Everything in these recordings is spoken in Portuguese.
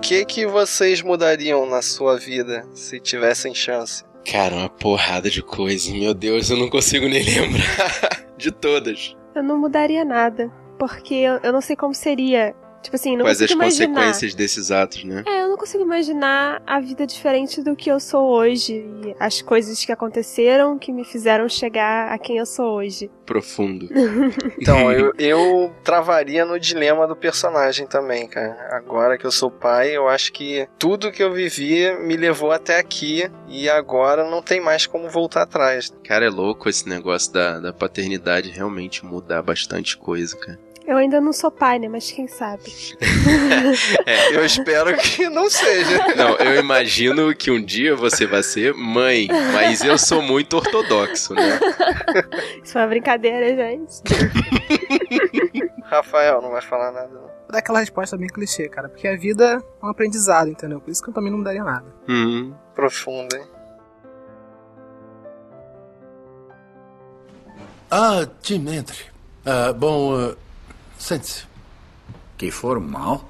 que que vocês mudariam na sua vida se tivessem chance? Cara, uma porrada de coisa. Meu Deus, eu não consigo nem lembrar de todas. Eu não mudaria nada, porque eu, eu não sei como seria Tipo assim, não Quais as imaginar. consequências desses atos, né? É, eu não consigo imaginar a vida diferente do que eu sou hoje e as coisas que aconteceram que me fizeram chegar a quem eu sou hoje. Profundo. Então, eu, eu travaria no dilema do personagem também, cara. Agora que eu sou pai, eu acho que tudo que eu vivi me levou até aqui e agora não tem mais como voltar atrás. Cara, é louco esse negócio da, da paternidade realmente mudar bastante coisa, cara. Eu ainda não sou pai, né? Mas quem sabe? É, Eu espero que não seja. Não, eu imagino que um dia você vai ser mãe, mas eu sou muito ortodoxo, né? Isso foi uma brincadeira, gente. Rafael, não vai falar nada. não. Vou dar aquela resposta bem clichê, cara. Porque a vida é um aprendizado, entendeu? Por isso que eu também não mudaria nada. Hum, Profundo, hein? Ah, Tim, entre. Ah, bom, ah, sente-se. Que formal.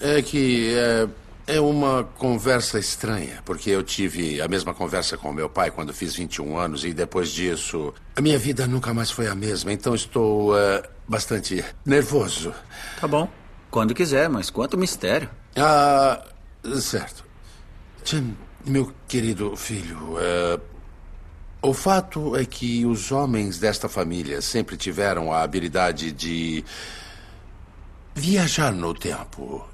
É que é, é uma conversa estranha, porque eu tive a mesma conversa com meu pai quando fiz 21 anos e depois disso a minha vida nunca mais foi a mesma, então estou ah, bastante nervoso. Tá bom. Quando quiser, mas quanto mistério. Ah, certo. Tim, meu querido filho, é, o fato é que os homens desta família sempre tiveram a habilidade de viajar no tempo.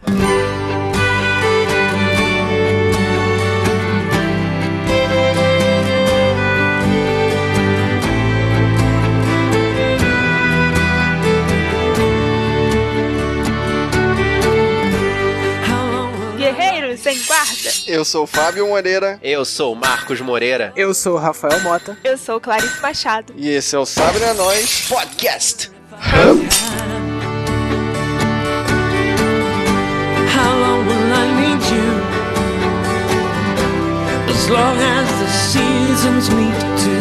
Guerreiros em guarda. Eu sou o Fábio Moreira eu sou o Marcos Moreira. Eu sou o Rafael Mota. Eu sou Clarice Machado. e esse é o Não é Nós. Podcast. How long will I need you? As long as the seasons meet to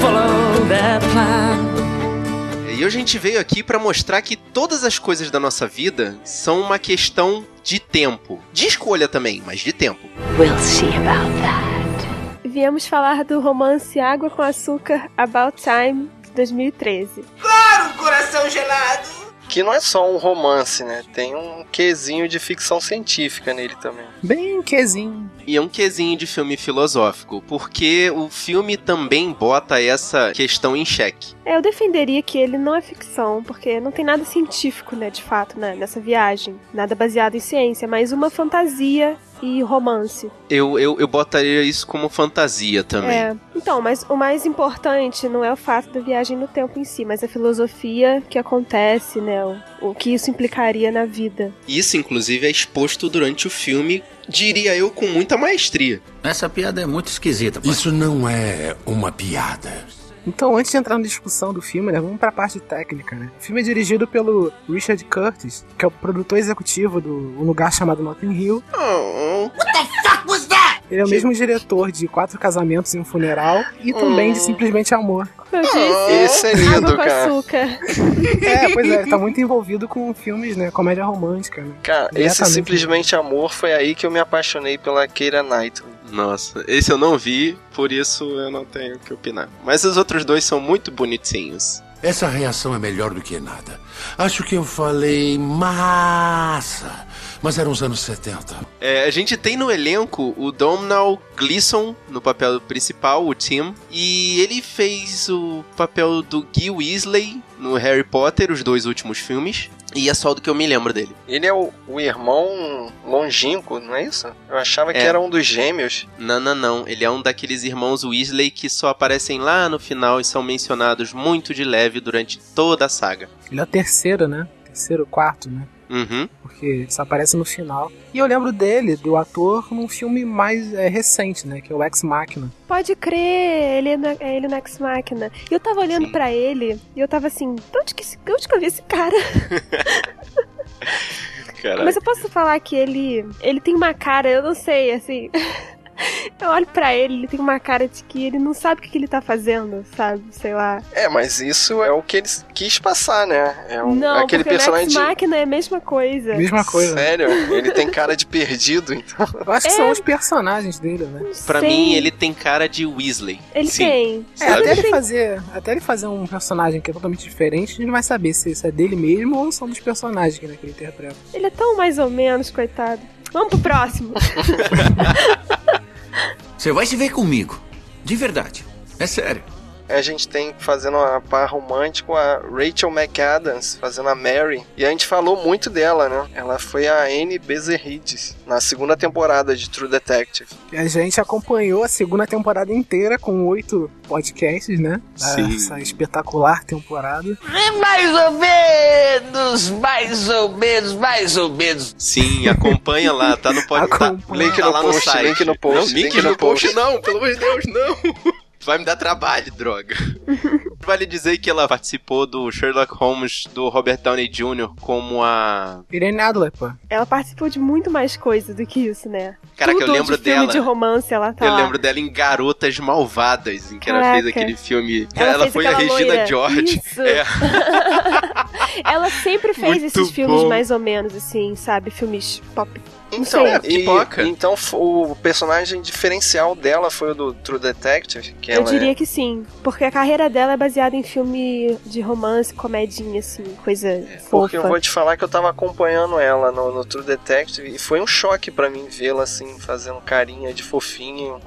follow their plan. E hoje a gente veio aqui pra mostrar que todas as coisas da nossa vida são uma questão de tempo. De escolha também, mas de tempo. We'll see about that. Viemos falar do romance Água com Açúcar About Time de 2013. Que não é só um romance, né? Tem um quesinho de ficção científica nele também. Bem quezinho. E é um quesinho de filme filosófico, porque o filme também bota essa questão em xeque. É, eu defenderia que ele não é ficção, porque não tem nada científico, né, de fato, né, nessa viagem. Nada baseado em ciência, mas uma fantasia e romance. Eu, eu, eu botaria isso como fantasia também. É. Então, mas o mais importante não é o fato da viagem no tempo em si, mas a filosofia que acontece, né? O, que isso implicaria na vida. Isso, inclusive, é exposto durante o filme, diria eu, com muita maestria. Essa piada é muito esquisita, pai. Isso não é uma piada. Então, antes de entrar na discussão do filme, né, vamos pra parte técnica, né? O filme é dirigido pelo Richard Curtis, que é o produtor executivo do Um Lugar Chamado Notting Hill. Oh, Ele é o mesmo diretor de Quatro Casamentos e um Funeral e também de Simplesmente Amor. Eu disse, Esse é lindo, água com cara. açúcar. É, pois é, ele tá muito envolvido com filmes, né? Comédia romântica, né? Cara, esse Diretamente. Simplesmente Amor foi aí que eu me apaixonei pela Keira Knightley. Nossa, esse eu não vi, por isso eu não tenho o que opinar. Mas os outros dois são muito bonitinhos. Essa reação é melhor do que nada. Acho que eu falei massa, mas eram os anos 70. É, a gente tem no elenco o Domhnall Gleeson no papel principal, o Tim, e ele fez o papel do Guy Weasley no Harry Potter, os dois últimos filmes. E é só do que eu me lembro dele. Ele é o, o irmão longínquo, não é isso? Eu achava que É. era um dos gêmeos. Não, não, não. Ele é um daqueles irmãos Weasley que só aparecem lá no final e são mencionados muito de leve durante toda a saga. Ele é o terceiro, né? Terceiro, quarto, né? Uhum. Porque só aparece no final. E eu lembro dele, do ator, num filme mais é, recente, né? Que é o Ex Machina. Pode crer, ele é, no, é ele no Ex Machina. E eu tava olhando pra ele e eu tava assim, de onde que, onde que eu vi esse cara? Caralho. Mas eu posso falar que ele ele tem uma cara, eu não sei, assim. Eu olho pra ele, ele tem uma cara de que ele não sabe o que, ele tá fazendo, sabe? Sei lá. É, mas isso é o que ele quis passar, né? É um, não, aquele porque personagem Max. Máquina é a mesma coisa. Mesma coisa. Sério, ele tem cara de perdido, então. Eu acho que É. são os personagens dele, né? Sei. mim, ele tem cara de Weasley. Ele Sim. tem. É, Sabe? até ele, fazer, até ele fazer um personagem que é totalmente diferente, a gente não vai saber se isso é dele mesmo ou são dos personagens que, né, que ele interpreta. Ele é tão mais ou menos, coitado. Vamos pro próximo. Você vai se ver comigo. De verdade. É sério. A gente tem fazendo uma par romântica a Rachel McAdams fazendo a Mary. E a gente falou muito dela, né? Ela foi a Anne Bezerrides na segunda temporada de True Detective. E a gente acompanhou a segunda temporada inteira com oito podcasts, né? Sim. Essa espetacular temporada. Mais ou menos, mais ou menos, mais ou menos. Sim, acompanha lá, tá no pod... tá. Link tá no lá post, no site. link no post, Não, link, link no, no post. post. não, pelo amor de Deus, não. Vai me dar trabalho, droga. Vale dizer que ela participou do Sherlock Holmes do Robert Downey Jr. como a. Irene Adler, pô. Ela participou de muito mais coisa do que isso, né? Caraca, Tudo eu lembro de filme dela. de romance, ela tá eu lá. lembro dela em Garotas Malvadas, em que ela Caraca. fez aquele filme. Ela Ela, foi a Regina loira. George. Isso. É. Ela sempre fez Muito esses filmes bom. mais ou menos, assim, sabe? Filmes pop. Então. É, e- então o personagem diferencial dela foi o do True Detective, que Eu ela diria é... que sim. Porque a carreira dela é baseada em filme de romance, comedinha, assim, coisa Porque eu fofa. vou te falar que eu tava acompanhando ela no, no True Detective e foi um choque pra mim vê-la assim, fazendo carinha de fofinho.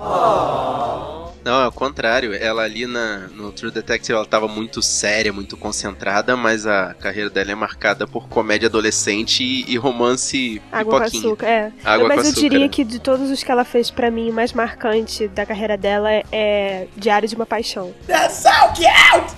Não, é o contrário. Ela ali na, no True Detective ela tava muito séria, muito concentrada, mas a carreira dela é marcada por comédia adolescente e, e romance Água com pipoquinha. açúcar, é. Água Mas com eu açúcar. diria que de todos os que ela fez pra mim, o mais marcante da carreira dela é Diário de uma Paixão.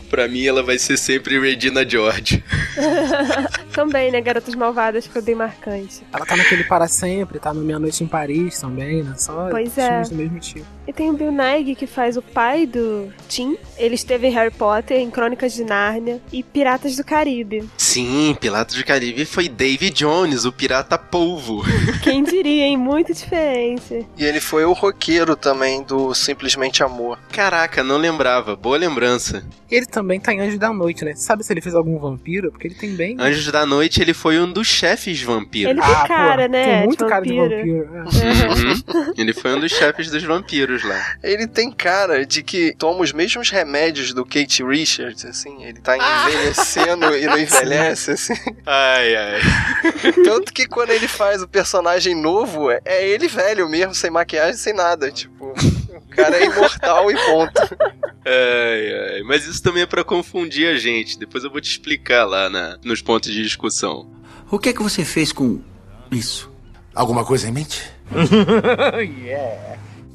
Pra mim ela vai ser sempre Regina George. Também, né? Garotas Malvadas foi bem marcante. Ela tá naquele Para Sempre, tá no Meia Noite em Paris também, né? Só Pois é. filmes do mesmo tipo. E tem o Bill Nighy, que faz o pai do Tim. Ele esteve em Harry Potter, em Crônicas de Nárnia e Piratas do Caribe. Sim, Pilatos do Caribe foi David Jones, o pirata polvo. Quem diria, hein? Muita diferença. E ele foi o roqueiro também do Simplesmente Amor. Caraca, não lembrava. Boa lembrança. Ele também tá em Anjo da Noite, né? Sabe se ele fez algum vampiro? Porque ele tem bem. Anjos da Noite, ele foi um dos chefes vampiros. Ele tem Ah, cara, pô, né? Tem muito de cara de vampiro. vampiro. é. Uhum. Ele foi um dos chefes dos vampiros lá. Ele tem cara de que toma os mesmos remédios do Kate Richards, assim. Ele tá envelhecendo e não envelhece, assim. Ai, ai. Tanto que quando ele faz o personagem novo, é- ele velho mesmo, sem maquiagem, sem nada. Tipo, o cara é imortal e ponto. Ai, ai. Mas isso também é pra confundir a gente. Depois eu vou te explicar lá na, nos pontos de discussão. O que é que você fez com isso? Alguma coisa em mente?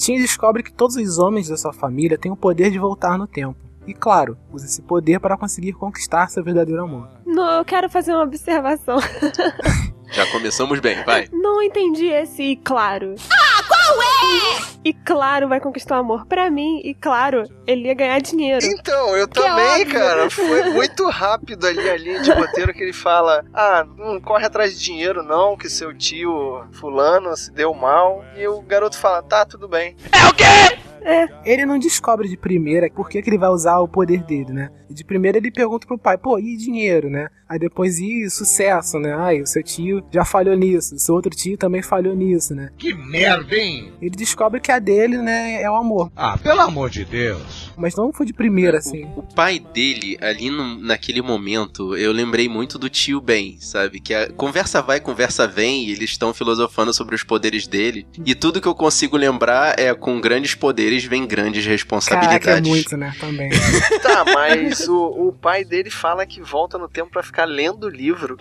Tim descobre que todos os homens da sua família têm o poder de voltar no tempo. E claro, usa esse poder para conseguir conquistar seu verdadeiro amor. Não, eu quero fazer uma observação. Já começamos bem, vai. Não entendi esse e claro. Ah, é? E claro vai conquistar o amor. Pra mim, e claro, ele ia ganhar dinheiro. Então, eu Que é também, óbvio. cara. Foi muito rápido ali a linha de roteiro que ele fala: Ah, não corre atrás de dinheiro, não, que seu tio fulano se deu mal. E o garoto fala: Tá, tudo bem. Ele não descobre de primeira por que, que ele vai usar o poder dele, né? De primeira ele pergunta pro pai, pô, e dinheiro, né? Aí depois, e sucesso, né? Ai, o seu tio já falhou nisso, o seu outro tio também falhou nisso, né? Que merda, hein? Ele descobre que a dele, né, é o amor. Ah, pelo amor de Deus. Mas não foi de primeira, assim. O, o pai dele, ali no- naquele momento, eu lembrei muito do tio Ben, sabe? Que a conversa vai, conversa vem, e eles estão filosofando sobre os poderes dele. E tudo que eu consigo lembrar é com grandes poderes vem grandes responsabilidades. Caraca, é muito, né? Também. Tá, mas o, o pai dele fala que volta no tempo pra ficar lendo o livro.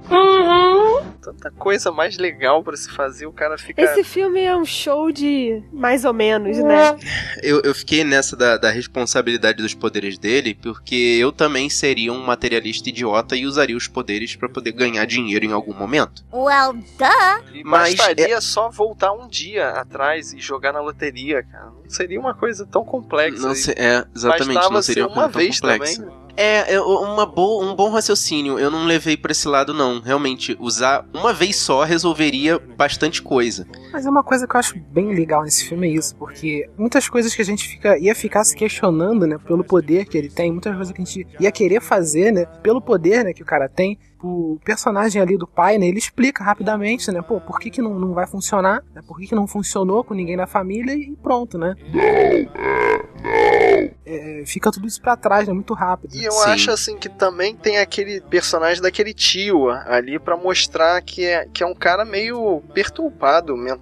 Tanta coisa mais legal pra se fazer, o cara fica. Esse filme é um show de mais ou menos, né? Eu, eu fiquei nessa da, da responsabilidade dos poderes dele, porque eu também seria um materialista idiota e usaria os poderes pra poder ganhar dinheiro em algum momento. Well, duh. Mas bastaria só voltar um dia atrás e jogar na loteria, cara. Não seria uma coisa tão complexa. Não sei, é, exatamente, bastava não seria ser uma uma coisa tão vez complexa. também. É, uma boa, um bom raciocínio. Eu não levei pra esse lado, não. Realmente, usar uma vez só resolveria bastante coisa. Mas é uma coisa que eu acho bem legal nesse filme é isso, porque muitas coisas que a gente fica, ia ficar se questionando, né, pelo poder que ele tem, muitas coisas que a gente ia querer fazer, né, pelo poder, né, que o cara tem, o personagem ali do pai, né, ele explica rapidamente, né, pô, por que que não, não vai funcionar, né, por que que não funcionou com ninguém na família e pronto, né. É, fica tudo isso pra trás, né, muito rápido. E eu acho assim que também tem aquele personagem daquele tio ali pra mostrar que é, que é um cara meio perturbado mentalmente,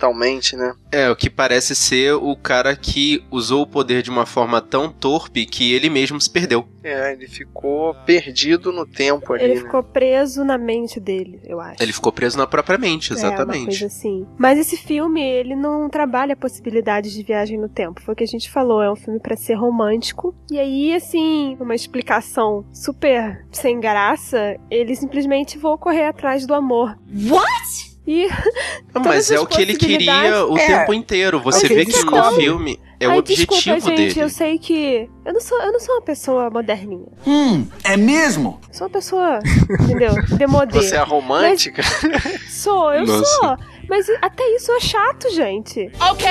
né? É, o que parece ser o cara que usou o poder de uma forma tão torpe que ele mesmo se perdeu. É, ele ficou perdido no tempo ali. Ele né? ficou preso na mente dele, eu acho. Ele ficou preso na própria mente, É, uma exatamente. coisa assim. Mas esse filme, ele não trabalha possibilidades de viagem no tempo. Foi o que a gente falou, é um filme pra ser romântico. E aí, assim, uma explicação super sem graça, ele simplesmente vou correr atrás do amor. What? E Mas todas é o que ele queria o É, tempo inteiro. Você o que vê que no filme é o Ai, objetivo desculpa, gente, dele. eu sei que eu não sou, eu não sou uma pessoa moderninha. Hum, é mesmo? Sou uma pessoa, entendeu? Demodê. Você é romântica? Sou, eu Nossa. sou. Mas até isso é chato, gente. Ok.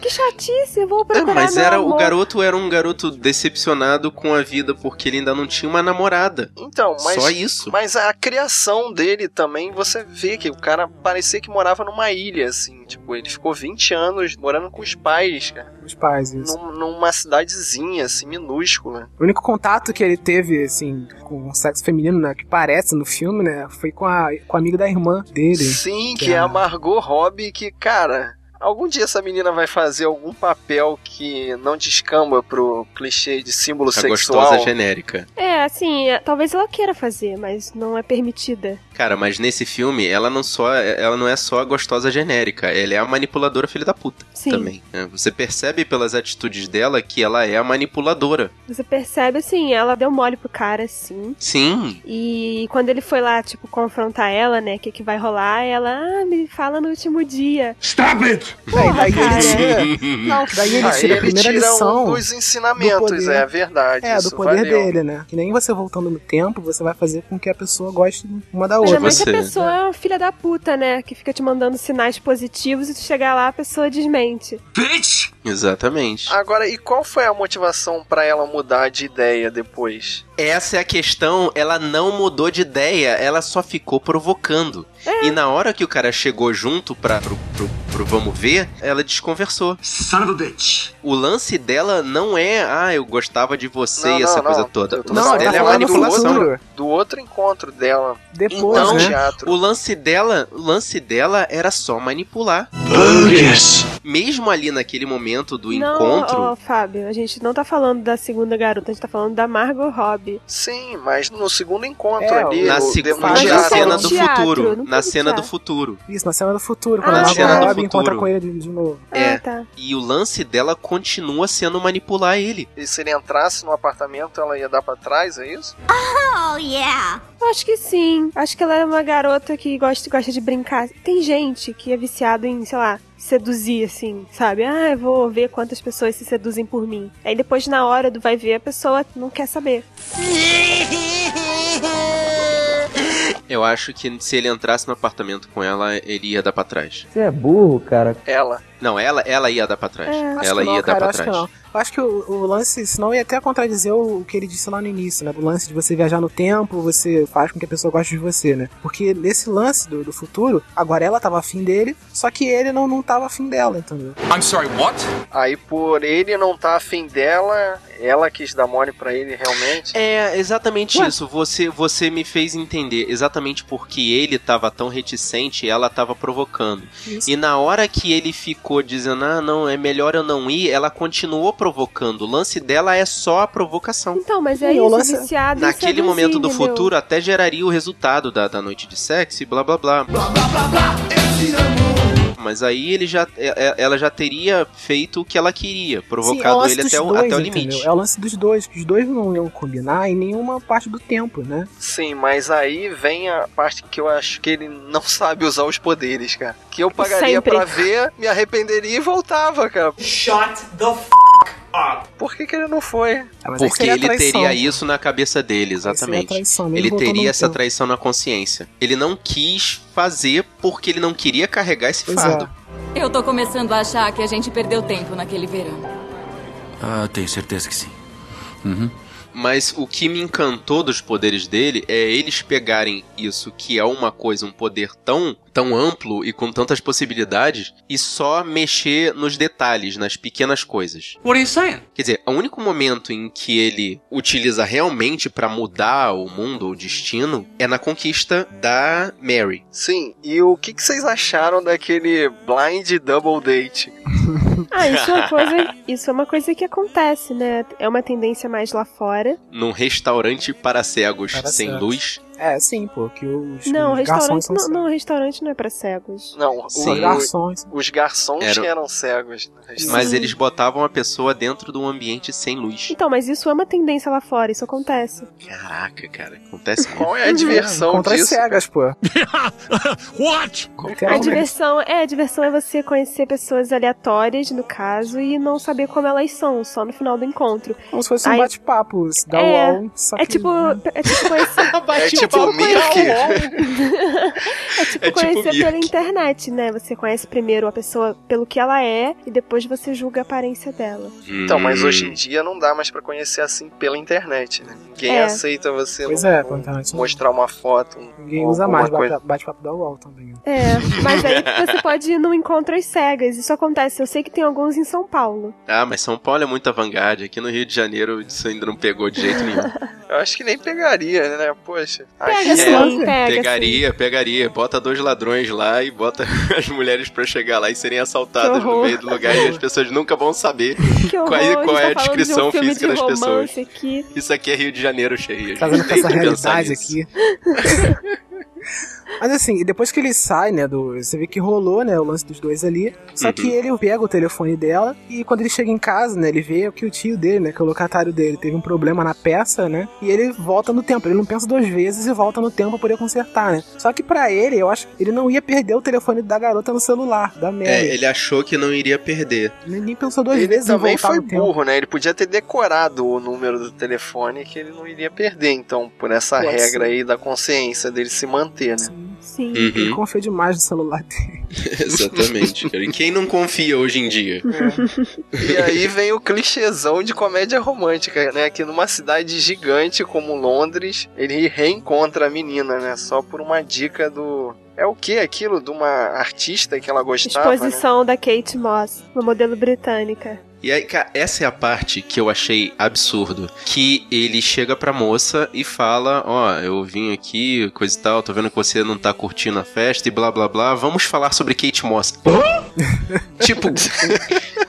Que chatice, eu vou É, procurar mas meu era o amor. garoto era um garoto decepcionado com a vida porque ele ainda não tinha uma namorada. Então, mas. Só isso. Mas a criação dele também, você vê que o cara parecia que morava numa ilha, assim. Tipo, ele ficou 20 anos morando com os pais, cara. Os pais, isso. Num- numa cidadezinha, assim, minúscula. O único contato que ele teve, assim, com o sexo feminino, né, que parece no filme, né, foi com a, com a amiga da irmã dele. Sim, que que é é a- Margot Robbie, que, cara. Algum dia essa menina vai fazer algum papel que não descamba pro clichê de símbolo A sexual. gostosa genérica. É, assim, é, talvez ela queira fazer, mas não é permitida. Cara, mas nesse filme, ela não só ela não é só a gostosa genérica, ela é a manipuladora filha da puta Sim. também. né? Você percebe pelas atitudes dela que ela é a manipuladora. Você percebe, assim, ela deu mole pro cara, sim. Sim. E quando ele foi lá, tipo, confrontar ela, né, o que, que vai rolar, ela, ah, me fala no último dia. Stop it! É, e daí ele tira. Não, que daí ele tira a ele primeira tira lição. um dos ensinamentos, do poder. é verdade. É, isso do poder valeu. dele, né? Que nem você voltando no tempo, você vai fazer com que a pessoa goste uma da outra. você- a pessoa é uma filha da puta, né, que fica te mandando sinais positivos e tu chegar lá, a pessoa desmente. Bitch! Exatamente. Agora, e qual foi a motivação pra ela mudar de ideia depois? Essa é a questão, ela não mudou de ideia, ela só ficou provocando. E na hora que o cara chegou junto pra, pro, pro- pro vamos ver, ela desconversou. Son of a bitch! O lance dela não é, ah, eu gostava de você Não, e essa não, coisa não. toda. O lance dela tá é a manipulação. Do outro encontro dela Depois, Então, né? teatro. O lance dela, o lance dela era só manipular. Bogus! Mesmo ali naquele momento do não, encontro, ó, Fábio, a gente não tá falando da segunda garota, a gente tá falando da Margot Robbie. Sim, mas no segundo encontro É, ali, na segunda cena do teatro, futuro, na cena do futuro. Isso, na cena do futuro, quando Ah, a Na Margot Robbie encontra com ele de, de novo. É. Ah, tá. E o lance dela continua sendo manipular ele. E se ele entrasse no apartamento, ela ia dar pra trás, é isso? Oh, yeah. Eu Acho que sim. Acho que ela é uma garota que gosta, gosta de brincar. Tem gente que é viciado em, sei lá, seduzir, assim, sabe? Ah, eu vou ver quantas pessoas se seduzem por mim. Aí depois, na hora do vai ver, a pessoa não quer saber. Eu acho que se ele entrasse no apartamento com ela, ele ia dar pra trás. Você é burro, cara. Ela. Não, ela, ela ia dar pra trás. É. Ela que não, ia cara, dar pra acho que trás. não. Eu acho que o, o lance, senão ia até contradizer o, o que ele disse lá no início, né? O lance de você viajar no tempo, você faz com que a pessoa goste de você, né? Porque nesse lance do, do futuro, agora ela tava afim dele, só que ele não, não tava afim dela, entendeu? I'm sorry, what? Aí por ele não tá afim dela, ela quis dar mole pra ele realmente. É, exatamente Ué? isso. Você, você me fez entender exatamente porque ele tava tão reticente e ela tava provocando. Isso. E na hora que ele ficou dizendo, ah, não, é melhor eu não ir, ela continuou provocando. O lance dela é só a provocação. Então, mas é Sim, o isso, lance- viciado Naquele momento do entendeu? futuro até geraria o resultado da, da noite de sexo e blá blá blá. Mas aí ele já, é- é- ela já teria feito o que ela queria, Sim, é provocado ele até o, dois, até o entendeu? limite. É o lance dos dois, que os dois não iam combinar em nenhuma parte do tempo, né? Sim, mas aí vem a parte que eu acho que ele não sabe usar os poderes, cara. Que eu pagaria Sempre. pra ver, me arrependeria e voltava, cara. Shut the f Por que, que ele não foi? Ah, aí Porque ele traição. teria isso na cabeça dele, exatamente. traição, Ele teria essa tempo. traição na consciência. Ele não quis fazer porque ele não queria carregar esse Pois fardo. é. Eu tô começando a achar que a gente perdeu tempo naquele verão. Ah, tenho certeza que sim. Mas o que me encantou dos poderes dele é eles pegarem isso, que é uma coisa, um poder tão, tão amplo e com tantas possibilidades, e só mexer nos detalhes, nas pequenas coisas. What are you saying? Quer dizer, o único momento em que ele utiliza realmente pra mudar o mundo, o destino, é na conquista da Mary. Sim, e o que, que vocês acharam daquele blind double date? Ah, isso é uma coisa, isso é uma coisa que acontece, né? É uma tendência mais lá fora. Num restaurante para cegos, Para sem cegos. luz. É, sim, pô, que os, Não, os restaurante garçons são não, não, restaurante não é pra cegos. Não, Sim. Os o- garçons. os garçons Era- eram cegos. no restaurante. Mas eles botavam a pessoa dentro de um ambiente sem luz. Então, mas isso é uma tendência lá fora, isso acontece. Caraca, cara, acontece muito. Qual é a diversão Contra as disso? cegas, pô. What? A Literalmente. diversão é, a diversão é você conhecer pessoas aleatórias, no caso, e não saber como elas são, só no final do encontro. Como se fosse um Aí- bate-papo da É, UOL. Só É tipo, é tipo conhecer, É tipo o Mirk. é tipo É tipo conhecer Mirk. pela internet, né? Você conhece primeiro a pessoa pelo que ela é e depois você julga a aparência dela. Então, mas Hum. hoje em dia não dá mais pra conhecer assim pela internet, né? Ninguém É. aceita você Pois não- é, internet. mostrar uma foto. um- Ninguém usa mais bate- bate-papo da UOL também. É, mas aí você pode ir no encontro às cegas. Isso acontece. Eu sei que tem alguns em São Paulo. Ah, mas São Paulo é muito avant-garde. Aqui no Rio de Janeiro isso ainda não pegou de jeito nenhum. Eu acho que nem pegaria, né? Poxa. Pega sim, é- pega pegaria, pegaria. Bota dois ladrões lá e bota as mulheres pra chegar lá e serem assaltadas no meio do lugar e as pessoas nunca vão saber sim. Qual é- qual a é a tá falando descrição de um física de das pessoas. aqui. isso aqui é Rio de Janeiro cheio. a pra tem essa que pensar realidade aqui. Mas assim, depois que ele sai, né, do, você vê que rolou, né, o lance dos dois ali. Só Uhum. que ele pega o telefone dela e quando ele chega em casa, né, ele vê que o tio dele, né, que é o locatário dele, teve um problema na peça, né, e ele volta no tempo. Ele não pensa duas vezes e volta no tempo pra poder consertar, né. Só que pra ele, eu acho que ele não ia perder o telefone da garota no celular, da Mary. É, ele achou que não iria perder. Ele nem pensou duas Ele vezes em também voltar foi no tempo. burro, né? Ele podia ter decorado o número do telefone que ele não iria perder, então, por essa Pode regra ser. aí da consciência dele se manter, né? Sim. Sim. Ele Uhum, confiou demais no celular dele. exatamente. cara. E quem não confia hoje em dia? E aí vem o clichêzão de comédia romântica, né? Que numa cidade gigante como Londres, ele reencontra a menina, né? Só por uma dica do. É o que aquilo? De uma artista que ela gostava. Né? Exposição da Kate Moss, uma modelo britânica. E aí, cara, essa é a parte que eu achei absurdo. Que ele chega pra moça e fala: Ó, eu vim aqui, coisa e tal, tô vendo que você não tá curtindo a festa e blá blá blá. Vamos falar sobre Kate Moss. tipo,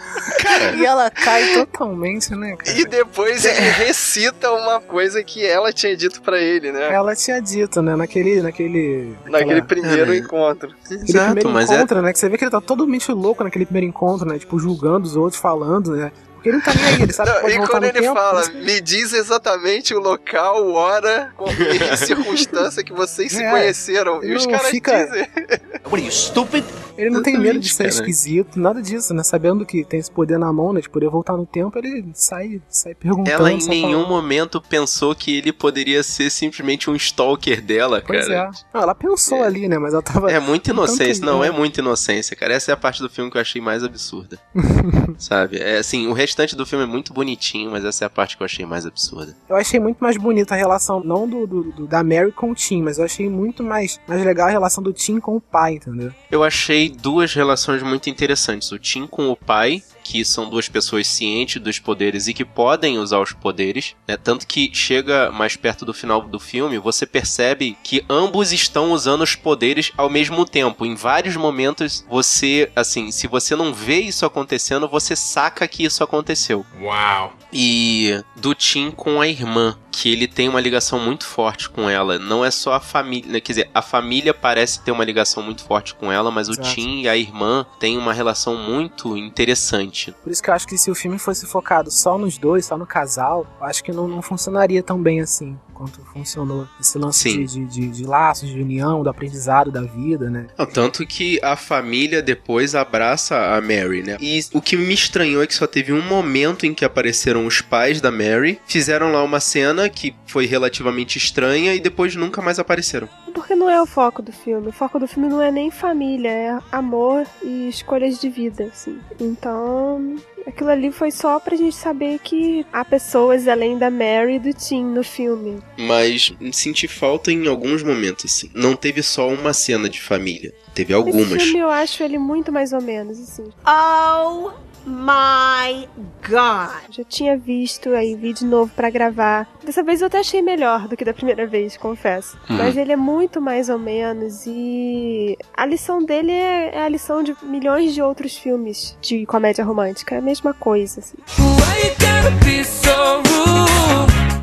E ela cai totalmente, né, cara? E depois ele recita uma coisa que ela tinha dito pra ele, né? Ela tinha dito, né, naquele. naquele Naquele aquela- primeiro É. encontro. Exato, primeiro mas é. encontro, né? Que você vê que ele tá totalmente louco naquele primeiro encontro, né? Tipo, julgando os outros, falando, né? Porque ele não tá nem aí, ele sabe que Não, pode e quando ele tempo. fala, me diz exatamente o local, hora e circunstância que vocês se É, conheceram. E os caras fica- dizem. What are you, stupid? Ele não tem medo de ser cara. esquisito, nada disso, né? Sabendo que tem esse poder na mão, né? De poder voltar no tempo, ele sai, sai perguntando. ela em nenhum falando. momento pensou que ele poderia ser simplesmente um stalker dela, Pois cara. é. Não, ela pensou ali, né? Mas ela tava. É muita inocência, não, é muita inocência, cara. Essa é a parte do filme que eu achei mais absurda. Sabe? É assim, o restante do filme é muito bonitinho, mas essa é a parte que eu achei mais absurda. Eu achei muito mais bonita a relação, não do, do- do- da Mary com o Tim, mas eu achei muito mais, mais legal a relação do Tim com o pai, entendeu? Eu achei duas relações muito interessantes. O Tim com o pai, que são duas pessoas cientes dos poderes e que podem usar os poderes, né? Tanto que chega mais perto do final do filme, você percebe que ambos estão usando os poderes ao mesmo tempo. Em vários momentos, você, assim, se você não vê isso acontecendo, você saca que isso aconteceu. Wow. E do Tim com a irmã, que ele tem uma ligação muito forte com ela. Não é só a família, né? quer dizer, a família parece ter uma ligação muito forte com ela, mas o Exato. Tim e a irmã têm uma relação muito interessante. Por isso que eu acho que se o filme fosse focado só nos dois, só no casal, eu acho que não, não funcionaria tão bem assim. Quanto funcionou esse lance de, de, de, de, laços, de união, do aprendizado da vida, né? Não, tanto que a família depois abraça a Mary, né? E o que me estranhou é que só teve um momento em que apareceram os pais da Mary, fizeram lá uma cena que foi relativamente estranha e depois nunca mais apareceram. Porque não é o foco do filme. O foco do filme não é nem família, é amor e escolhas de vida, assim. Então, aquilo ali foi só pra gente saber que há pessoas além da Mary e do Tim no filme. Mas senti falta em alguns momentos, assim. Não teve só uma cena de família. Teve algumas. Esse filme eu acho ele muito mais ou menos, assim. Oh my God! Já tinha visto, aí vi de novo para gravar. Dessa vez eu até achei melhor do que da primeira vez, confesso. Uhum. Mas ele é muito mais ou menos e a lição dele é, é, a lição de milhões de outros filmes de comédia romântica. É a mesma coisa, assim.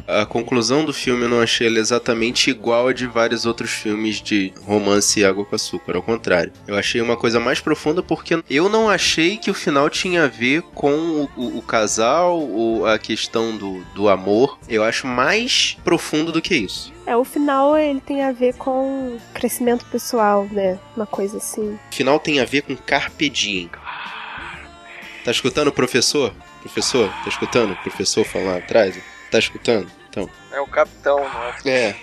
A conclusão do filme eu não achei ela exatamente igual a de vários outros filmes de romance e água com açúcar, ao contrário. Eu achei uma coisa mais profunda porque eu não achei que o final tinha a ver com o, o, o casal, ou a questão do, do amor. Eu acho mais profundo do que isso. É, o final ele tem a ver com crescimento pessoal, né? Uma coisa assim. O final tem a ver com carpe diem. Tá escutando o professor? Professor, tá escutando o professor falar atrás? Tá escutando? Então. É o capitão, nossa. É.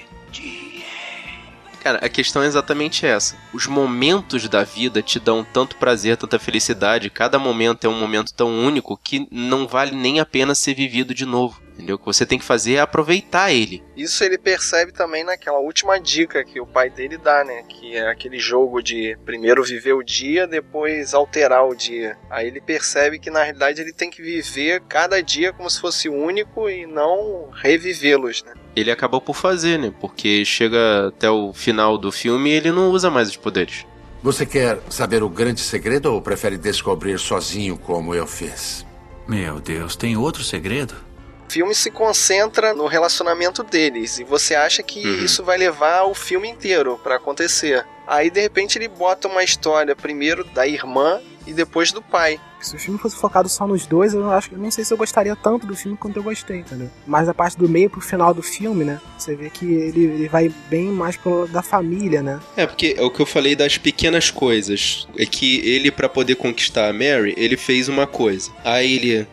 Cara, a questão é exatamente essa. Os momentos da vida te dão tanto prazer, tanta felicidade, cada momento é um momento tão único que não vale nem a pena ser vivido de novo. Entendeu? O que você tem que fazer é aproveitar ele. Isso ele percebe também naquela última dica que o pai dele dá, né? Que é aquele jogo de primeiro viver o dia, depois alterar o dia. Aí ele percebe que na realidade ele tem que viver cada dia como se fosse único e não revivê-los, né? Ele acabou por fazer, né? Porque chega até o final do filme e ele não usa mais os poderes. Você quer saber o grande segredo ou prefere descobrir sozinho como eu fiz? Meu Deus, tem outro segredo? O filme se concentra no relacionamento deles e você acha que uhum. isso vai levar o filme inteiro para acontecer. Aí de repente ele bota uma história primeiro da irmã e depois do pai. Se o filme fosse focado só nos dois, eu acho que não sei se eu gostaria tanto do filme quanto eu gostei, entendeu? Mas a parte do meio pro final do filme, né? Você vê que ele, ele vai bem mais pro da família, né? É, porque é o que eu falei das pequenas coisas. É que ele, para poder conquistar a Mary, ele fez uma coisa. Aí ele.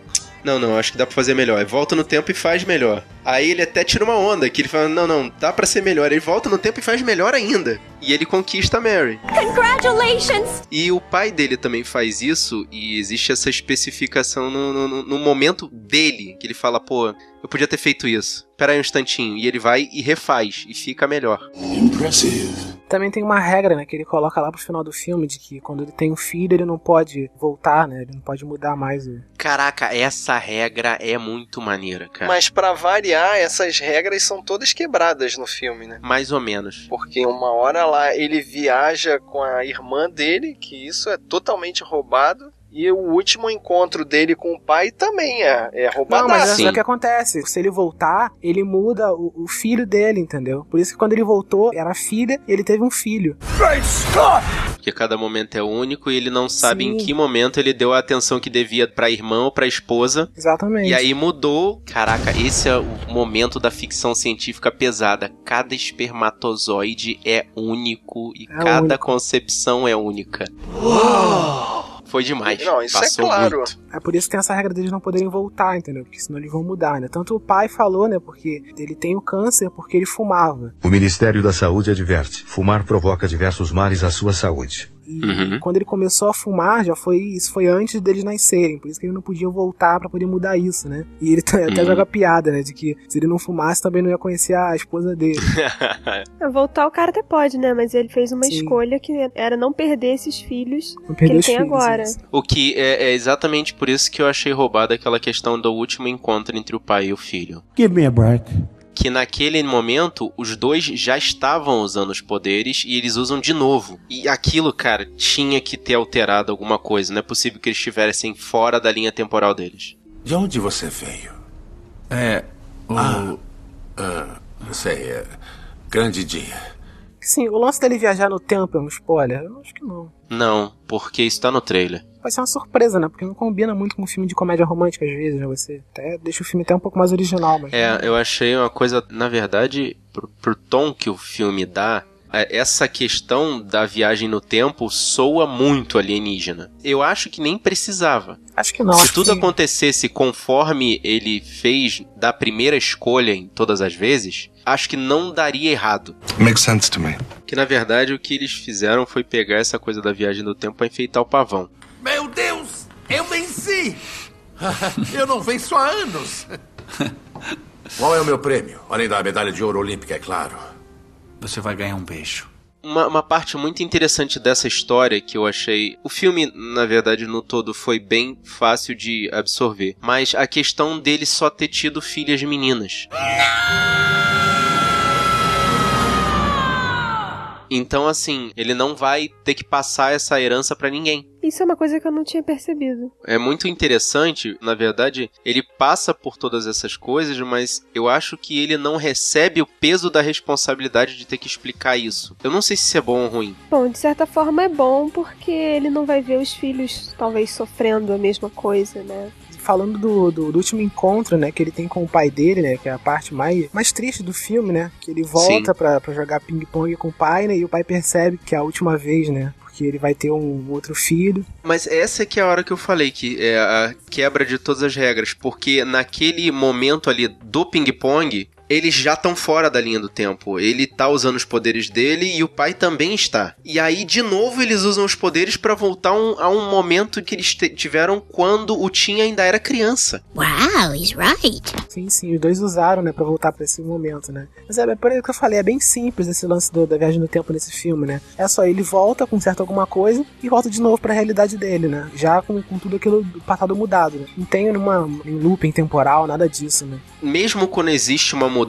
Não, não, acho que dá pra fazer melhor. Aí volta no tempo e faz melhor. Aí ele até tira uma onda, que ele fala, não, não, dá para ser melhor. Ele volta no tempo e faz melhor ainda. E ele conquista a Mary. Congratulations! E o pai dele também faz isso, e existe essa especificação no, no, no momento dele, que ele fala, pô, eu podia ter feito isso. Pera aí um instantinho. E ele vai e refaz, e fica melhor. Impressive. Também tem uma regra, né, que ele coloca lá pro final do filme, de que quando ele tem um filho, ele não pode voltar, né, ele não pode mudar mais. Caraca, essa regra é muito maneira, cara. Mas para variar, essas regras são todas quebradas no filme, né? Mais ou menos. Porque uma hora lá ele viaja com a irmã dele, que isso é totalmente roubado. E o último encontro dele com o pai também é, é roubado. Não, mas é o que acontece. Se ele voltar, ele muda o, o, filho dele, entendeu? Por isso que quando ele voltou, era filha e ele teve um filho. Porque cada momento é único e ele não sabe Sim. em que momento ele deu a atenção que devia pra irmã ou pra esposa. Exatamente. E aí mudou. Caraca, esse é o momento da ficção científica pesada. Cada espermatozoide é único e é cada único. concepção é única. Uou! Foi demais. Não, isso é Passou é claro. Muito. É por isso que tem essa regra deles não poderem voltar, entendeu? Porque senão eles vão mudar, né? Tanto o pai falou, né? Porque ele tem o câncer porque ele fumava. O Ministério da Saúde adverte: fumar provoca diversos males à sua saúde. E uhum. quando ele começou a fumar, já foi isso foi antes deles nascerem, por isso que ele não podia voltar para poder mudar isso, né? E ele até uhum. joga piada, né, de que se ele não fumasse também não ia conhecer a esposa dele. voltar o cara até pode, né, mas ele fez uma Sim. escolha que era não perder esses filhos perder que ele tem filhos, agora. Isso. O que é, é, exatamente por isso que eu achei roubada aquela questão do último encontro entre o pai e o filho. Give me a break que naquele momento os dois já estavam usando os poderes e eles usam de novo. E aquilo, cara, tinha que ter alterado alguma coisa. Não é possível que eles estivessem fora da linha temporal deles. De onde você veio? É. O... Ah, ah, sei. É, grande dia. Sim, o lance dele viajar no tempo é um spoiler? Eu acho que não. Não, porque está no trailer. Vai ser uma surpresa, né? Porque não combina muito com um filme de comédia romântica às vezes, né? Você até deixa o filme até um pouco mais original, mas. É, eu achei uma coisa, na verdade, pro, pro tom que o filme dá, é, essa questão da viagem no tempo soa muito alienígena. Eu acho que nem precisava. Acho que não. Se tudo que... acontecesse conforme ele fez da primeira escolha em todas as vezes, acho que não daria errado. Makes sense to me. Que na verdade o que eles fizeram foi pegar essa coisa da viagem no tempo pra enfeitar o pavão. Meu Deus! Eu venci! eu não venço há anos! Qual é o meu prêmio? Além da medalha de ouro olímpica, é claro. Você vai ganhar um beijo. Uma, uma, parte muito interessante dessa história que eu achei. O filme, na verdade, no todo foi bem fácil de absorver. Mas a questão dele só ter tido filhas meninas. Então, assim, ele não vai ter que passar essa herança para ninguém. Isso é uma coisa que eu não tinha percebido. É muito interessante, na verdade, ele passa por todas essas coisas, mas eu acho que ele não recebe o peso da responsabilidade de ter que explicar isso. Eu não sei se isso é bom ou ruim. Bom, de certa forma é bom porque ele não vai ver os filhos talvez sofrendo a mesma coisa, né? Falando do, do, do, último encontro, né, que ele tem com o pai dele, né, que é a parte mais, mais triste do filme, né, que ele volta pra jogar ping-pong com o pai, né, e o pai percebe que é a última vez, né, porque ele vai ter um outro filho. Mas essa é que é a hora que eu falei, que é a quebra de todas as regras, porque naquele momento ali do ping-pong, eles já estão fora da linha do tempo. Ele tá usando os poderes dele e o pai também está. E aí, de novo, eles usam os poderes para voltar um, a um momento que eles tiveram quando o Tim ainda era criança. Wow, he's right. Sim, sim, os dois usaram, né, pra voltar para esse momento, né. Mas é, é por isso que eu falei, é bem simples esse lance do, da viagem no tempo nesse filme, né. É só ele volta, conserta alguma coisa e volta de novo para a realidade dele, né. Já com, com tudo aquilo do passado mudado, né. Não tem uma, um looping temporal, nada disso, né. Mesmo quando existe uma mudança,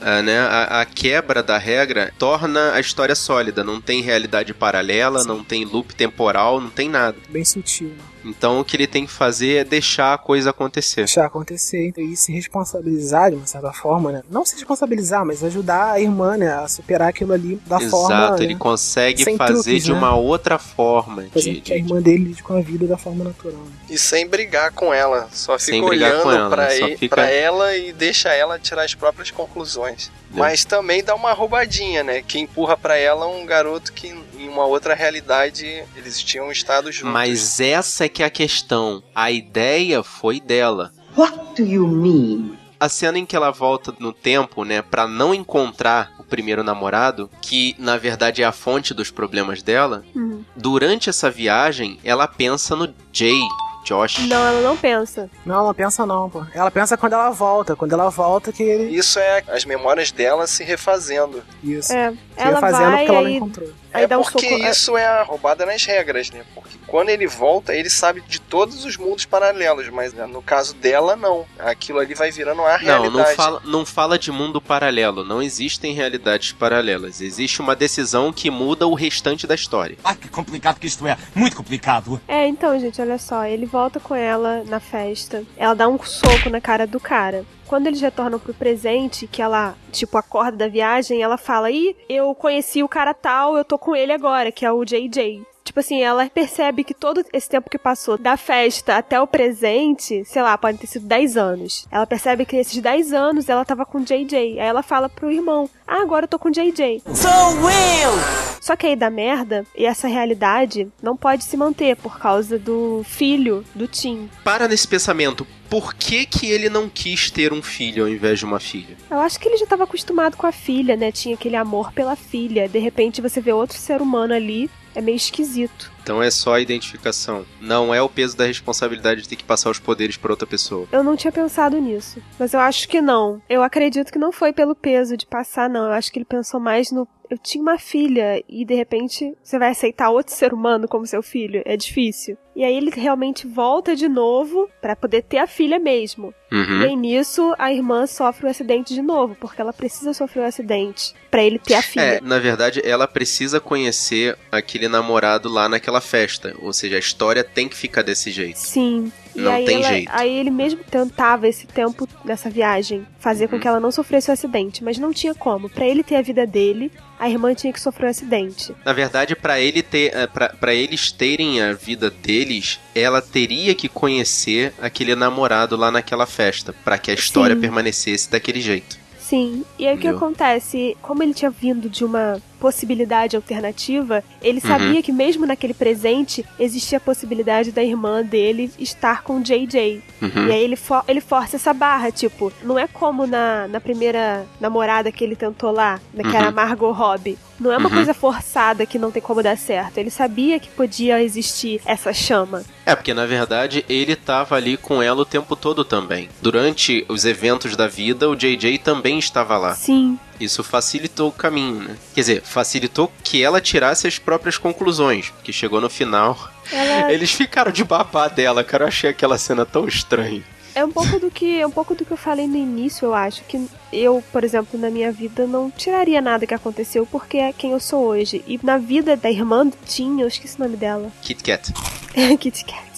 é, né, a, a, quebra da regra torna a história sólida. Não tem realidade paralela, Sim. não tem loop temporal, não tem nada. Bem sutil. Então o que ele tem que fazer é deixar a coisa acontecer. Deixar acontecer então, e se responsabilizar de uma certa forma, né? Não se responsabilizar, mas ajudar a irmã, né, a superar aquilo ali da Exato, forma. Exato, ele né? consegue fazer truques, de né? uma outra forma. Fazer de, que a irmã dele lide com a vida da forma natural. Né? E sem brigar com ela, só fica Sem brigar olhando com ela, pra, só e- fica- pra ela e deixa ela tirar as próprias conclusões. Mas também dá uma roubadinha, né? Que empurra pra ela um garoto que em uma outra realidade eles tinham estado juntos. Mas essa é que é a questão. A ideia foi dela. What do you mean? A cena em que ela volta no tempo, né, pra não encontrar o primeiro namorado, que na verdade é a fonte dos problemas dela, Uhum. durante essa viagem ela pensa no Jay, Josh. Não, ela não pensa. Não, ela pensa não, pô. Ela pensa quando ela volta. Quando ela volta que ele. Isso é as memórias dela se refazendo. Isso. É, Se ela refazendo vai porque ela não encontrou. aí é dá um porque soco. isso é a roubada nas regras, né? Porque quando ele volta, ele sabe de todos os mundos paralelos, mas né, no caso dela, não. Aquilo ali vai virando a Não, realidade. não fala, não fala de mundo paralelo. Não existem realidades paralelas. Existe uma decisão que muda o restante da história. Ah, que complicado que isto é. Muito complicado. É, então, gente, olha só. Ele volta com ela na festa. Ela dá um soco na cara do cara. Quando eles retornam pro presente, que ela, tipo, acorda da viagem, ela fala: Ih, eu conheci o cara tal, eu tô com ele agora, que é o JJ. Tipo assim, ela percebe que todo esse tempo que passou da festa até o presente, sei lá, pode ter sido 10 anos. Ela percebe que esses 10 anos ela tava com JJ. Aí ela fala pro irmão: Ah, agora eu tô com JJ. Sou eu! Só que aí dá merda e essa realidade não pode se manter por causa do filho do Tim. Para nesse pensamento. Por que, que ele não quis ter um filho ao invés de uma filha? Eu acho que ele já estava acostumado com a filha, né? Tinha aquele amor pela filha. De repente você vê outro ser humano ali, é meio esquisito. Então é só a identificação. Não é o peso da responsabilidade de ter que passar os poderes para outra pessoa. Eu não tinha pensado nisso, mas eu acho que não. Eu acredito que não foi pelo peso de passar, não. Eu acho que ele pensou mais no. Eu tinha uma filha e de repente você vai aceitar outro ser humano como seu filho. É difícil. E aí ele realmente volta de novo pra poder ter a filha mesmo. Uhum. E aí nisso a irmã sofre o acidente de novo, porque ela precisa sofrer o acidente pra ele ter a filha. É, na verdade, ela precisa conhecer aquele namorado lá naquela festa. Ou seja, a história tem que ficar desse jeito. Sim. E Não aí tem ela- jeito. Aí ele mesmo tentava esse tempo nessa viagem fazer Uhum. com que ela não sofresse o acidente, mas não tinha como. Pra ele ter a vida dele, a irmã tinha que sofrer o acidente. Na verdade, pra ele ter, eh, pra eles terem a vida deles, ela teria que conhecer aquele namorado lá naquela festa, pra que a história Sim. permanecesse daquele jeito. Sim. E aí o que acontece? Como ele tinha vindo de uma possibilidade alternativa, ele Uhum. sabia que mesmo naquele presente existia a possibilidade da irmã dele estar com o JJ. Uhum. E aí ele, for- ele força essa barra, tipo, não é como na, na primeira namorada que ele tentou lá, né, que era Uhum. Margot Robbie. Não é uma Uhum. coisa forçada que não tem como dar certo. Ele sabia que podia existir essa chama. É, porque na verdade ele tava ali com ela o tempo todo também. Durante os eventos da vida, o JJ também estava lá. Sim. Isso facilitou o caminho, né? Quer dizer, facilitou que ela tirasse as próprias conclusões, porque chegou no final. Ela Eles ficaram de babá dela, cara. Eu achei aquela cena tão estranha. é um pouco do que é um pouco do que eu falei no início, eu acho que eu, por exemplo, na minha vida não tiraria nada que aconteceu porque é quem eu sou hoje. E na vida da irmã do Tim, eu esqueci o nome dela. Kit Kat. Kit Kat.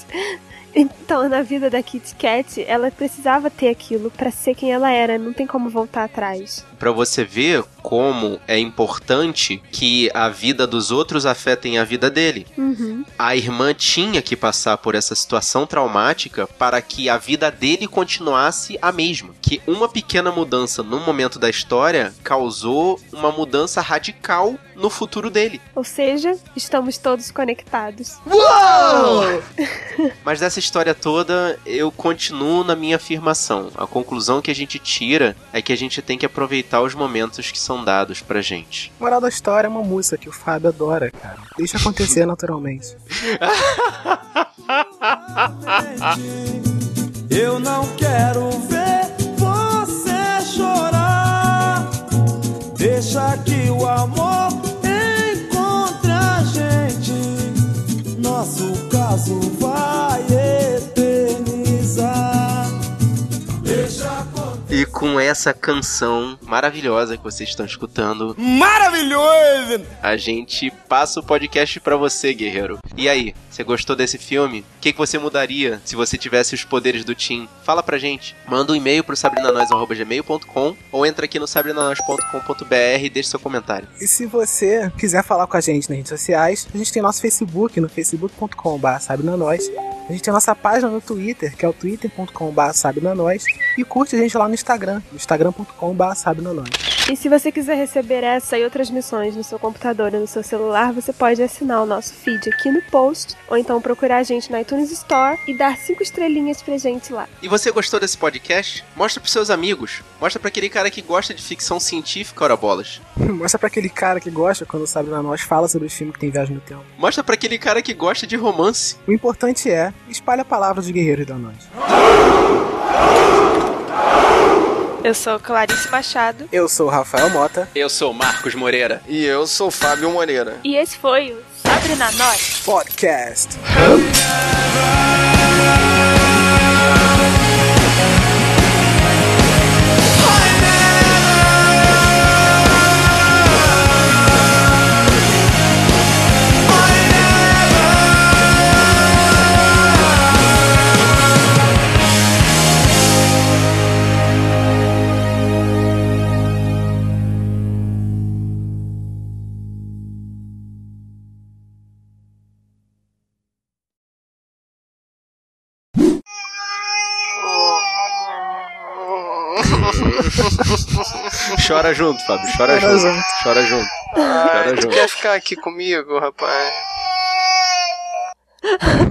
Então, na vida da Kit Kat, ela precisava ter aquilo pra ser quem ela era, não tem como voltar atrás. Pra você ver como é importante que a vida dos outros afetem a vida dele. Uhum. A irmã tinha que passar por essa situação traumática para que a vida dele continuasse a mesma. Que uma pequena mudança no momento da história causou uma mudança radical no futuro dele. Ou seja, estamos todos conectados. Uou! Mas dessa história toda, eu continuo na minha afirmação. A conclusão que a gente tira é que a gente tem que aproveitar os momentos que são dados pra gente. Moral da história é uma música que o Fábio adora, cara. Deixa acontecer naturalmente. Eu não quero ver Deixa que o amor encontre a gente. Nosso caso vai eternizar. Deixa E com essa canção maravilhosa que vocês estão escutando, Maravilhoso! a gente passa o podcast pra você, guerreiro. E aí, você gostou desse filme? O que, que você mudaria se você tivesse os poderes do Tim? Fala pra gente. Manda um e-mail pro sabrinanois.gmail.com ou entra aqui no sabrinanois.com.br e deixa seu comentário. E se você quiser falar com a gente nas redes sociais, a gente tem nosso Facebook, no facebook.com.br sabe na nós. A gente tem nossa página no Twitter, que é o twitter.com.br. E curte a gente lá no Instagram, instagram.com.br. E se você quiser receber essa e outras missões no seu computador ou no seu celular, você pode assinar o nosso feed aqui no post, ou então procurar a gente na iTunes Store e dar cinco estrelinhas pra gente lá. E você gostou desse podcast? Mostra pros seus amigos. Mostra pra aquele cara que gosta de ficção científica, ora bolas. Mostra pra aquele cara que gosta quando sabe na nós fala sobre os filmes que tem viagem no tempo. Mostra pra aquele cara que gosta de romance. O importante é espalhe a palavra dos guerreiros da nós. Eu sou Clarice Machado. Eu sou o Rafael Mota. Eu sou Marcos Moreira. E eu sou Fábio Moreira. E esse foi o Sabre na Nós Podcast. Chora junto, Fábio. Chora, Chora junto. junto. Chora junto. Ai, Chora tu junto. quer ficar aqui comigo, rapaz?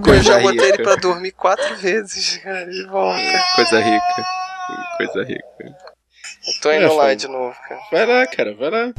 Eu já botei ele pra dormir quatro vezes, cara, de volta. Coisa rica. Coisa rica. Eu tô indo É, lá foi. de novo, cara. Vai lá, cara, vai lá.